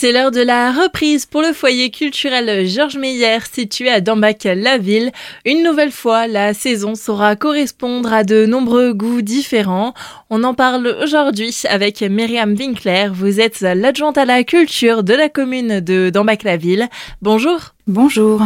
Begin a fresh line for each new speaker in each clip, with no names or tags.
C'est l'heure de la reprise pour le foyer culturel Georges Meyer situé à Dambach-la-Ville. Une nouvelle fois, la saison saura correspondre à de nombreux goûts différents. On en parle aujourd'hui avec Myriam Winkler. Vous êtes l'adjointe à la culture de la commune de Dambach-la-Ville. Bonjour.
Bonjour.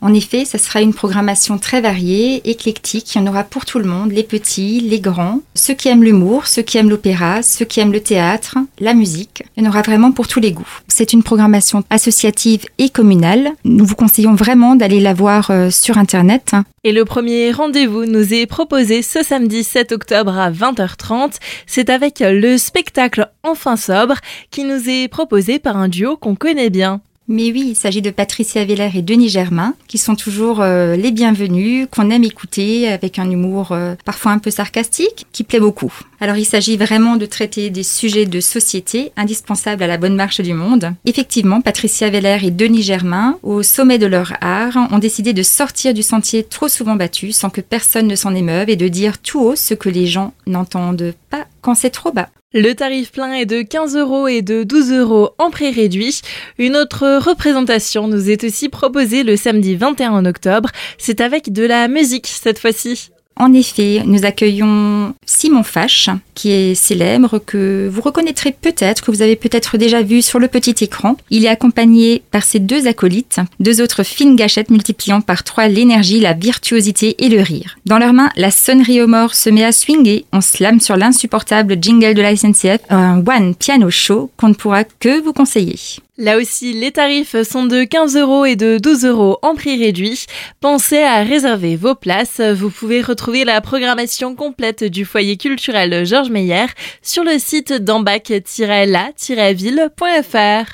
En effet, ce sera une programmation très variée, éclectique. Il y en aura pour tout le monde, les petits, les grands, ceux qui aiment l'humour, ceux qui aiment l'opéra, ceux qui aiment le théâtre, la musique. Il y en aura vraiment pour tous les goûts. C'est une programmation associative et communale. Nous vous conseillons vraiment d'aller la voir euh, sur Internet.
Et le premier rendez-vous nous est proposé ce samedi 7 octobre à 20h30. C'est avec le spectacle Enfin sobre qui nous est proposé par un duo qu'on connaît bien.
Mais oui, il s'agit de Patricia Veller et Denis Germain, qui sont toujours euh, les bienvenus, qu'on aime écouter avec un humour euh, parfois un peu sarcastique, qui plaît beaucoup. Alors il s'agit vraiment de traiter des sujets de société indispensables à la bonne marche du monde. Effectivement, Patricia Veller et Denis Germain, au sommet de leur art, ont décidé de sortir du sentier trop souvent battu sans que personne ne s'en émeuve et de dire tout haut ce que les gens n'entendent pas quand c'est trop bas.
Le tarif plein est de 15 euros et de 12 euros en prix réduit. Une autre représentation nous est aussi proposée le samedi 21 octobre. C'est avec de la musique cette fois-ci.
En effet, nous accueillons Simon Fache, qui est célèbre, que vous reconnaîtrez peut-être, que vous avez peut-être déjà vu sur le petit écran. Il est accompagné par ses deux acolytes, deux autres fines gâchettes multipliant par trois l'énergie, la virtuosité et le rire. Dans leurs mains, la sonnerie aux morts se met à swinguer. On slame sur l'insupportable jingle de la SNCF, un one piano show qu'on ne pourra que vous conseiller.
Là aussi, les tarifs sont de 15 euros et de 12 euros en prix réduit. Pensez à réserver vos places. Vous pouvez retrouver la programmation complète du foyer culturel Georges Meyer sur le site d'ambac-la-ville.fr.